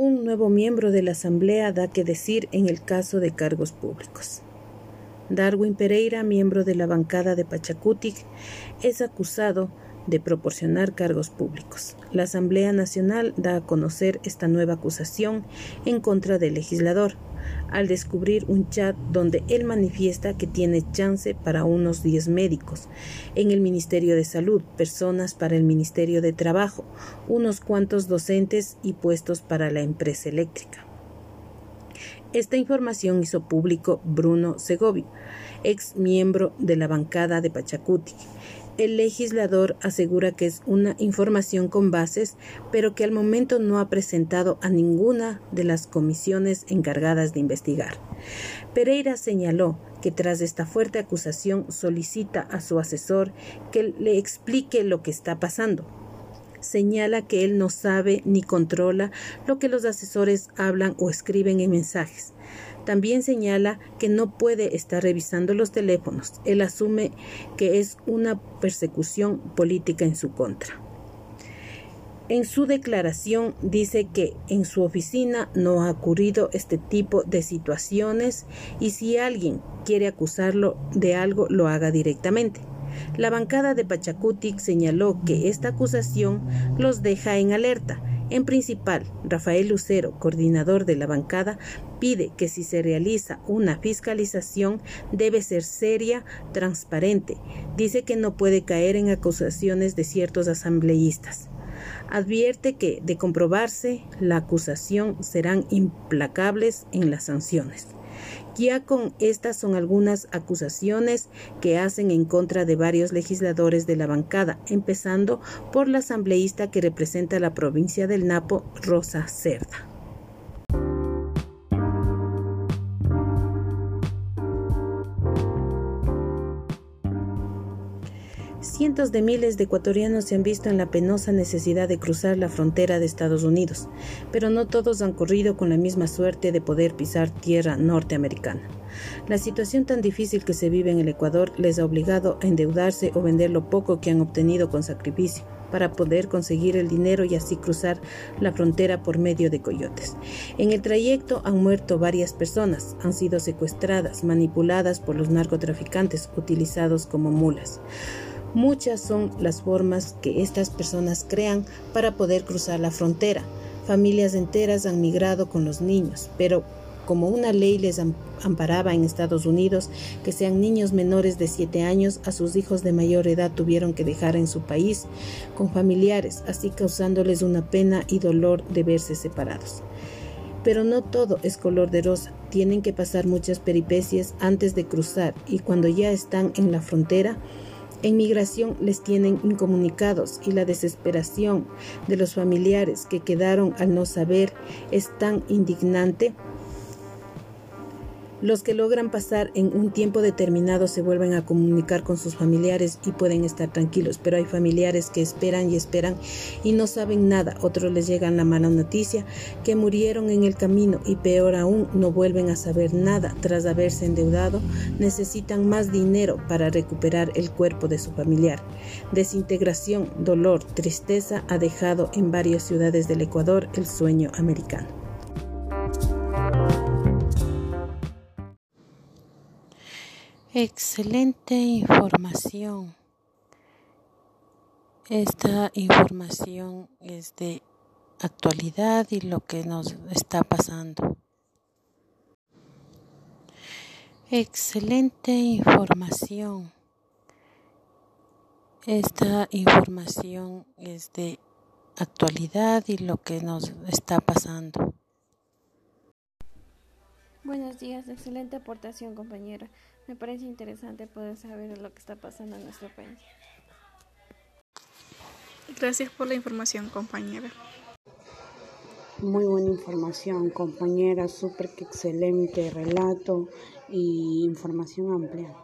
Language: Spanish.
Un nuevo miembro de la Asamblea da que decir en el caso de cargos públicos. Darwin Pereira, miembro de la bancada de Pachacutic, es acusado de proporcionar cargos públicos. La Asamblea Nacional da a conocer esta nueva acusación en contra del legislador, al descubrir un chat donde él manifiesta que tiene chance para unos 10 médicos en el Ministerio de Salud, personas para el Ministerio de Trabajo, unos cuantos docentes y puestos para la empresa eléctrica. Esta información hizo público Bruno Segovia, ex miembro de la bancada de Pachacuti, el legislador asegura que es una información con bases, pero que al momento no ha presentado a ninguna de las comisiones encargadas de investigar. Pereira señaló que tras esta fuerte acusación solicita a su asesor que le explique lo que está pasando. Señala que él no sabe ni controla lo que los asesores hablan o escriben en mensajes. También señala que no puede estar revisando los teléfonos. Él asume que es una persecución política en su contra. En su declaración dice que en su oficina no ha ocurrido este tipo de situaciones y si alguien quiere acusarlo de algo lo haga directamente. La bancada de Pachacutic señaló que esta acusación los deja en alerta en principal, Rafael Lucero, coordinador de la bancada, pide que si se realiza una fiscalización debe ser seria, transparente. Dice que no puede caer en acusaciones de ciertos asambleístas. Advierte que, de comprobarse la acusación, serán implacables en las sanciones. Ya con estas son algunas acusaciones que hacen en contra de varios legisladores de la bancada, empezando por la asambleísta que representa la provincia del Napo, Rosa Cerda. Cientos de miles de ecuatorianos se han visto en la penosa necesidad de cruzar la frontera de Estados Unidos, pero no todos han corrido con la misma suerte de poder pisar tierra norteamericana. La situación tan difícil que se vive en el Ecuador les ha obligado a endeudarse o vender lo poco que han obtenido con sacrificio para poder conseguir el dinero y así cruzar la frontera por medio de coyotes. En el trayecto han muerto varias personas, han sido secuestradas, manipuladas por los narcotraficantes utilizados como mulas. Muchas son las formas que estas personas crean para poder cruzar la frontera. Familias enteras han migrado con los niños, pero como una ley les amparaba en Estados Unidos que sean niños menores de 7 años, a sus hijos de mayor edad tuvieron que dejar en su país con familiares, así causándoles una pena y dolor de verse separados. Pero no todo es color de rosa, tienen que pasar muchas peripecias antes de cruzar y cuando ya están en la frontera, en migración les tienen incomunicados y la desesperación de los familiares que quedaron al no saber es tan indignante los que logran pasar en un tiempo determinado se vuelven a comunicar con sus familiares y pueden estar tranquilos, pero hay familiares que esperan y esperan y no saben nada. Otros les llegan la mala noticia que murieron en el camino y peor aún no vuelven a saber nada tras haberse endeudado. Necesitan más dinero para recuperar el cuerpo de su familiar. Desintegración, dolor, tristeza ha dejado en varias ciudades del Ecuador el sueño americano. Excelente información. Esta información es de actualidad y lo que nos está pasando. Excelente información. Esta información es de actualidad y lo que nos está pasando. Buenos días, excelente aportación compañera. Me parece interesante poder saber lo que está pasando en nuestro país. Gracias por la información, compañera. Muy buena información, compañera, súper excelente relato y información amplia.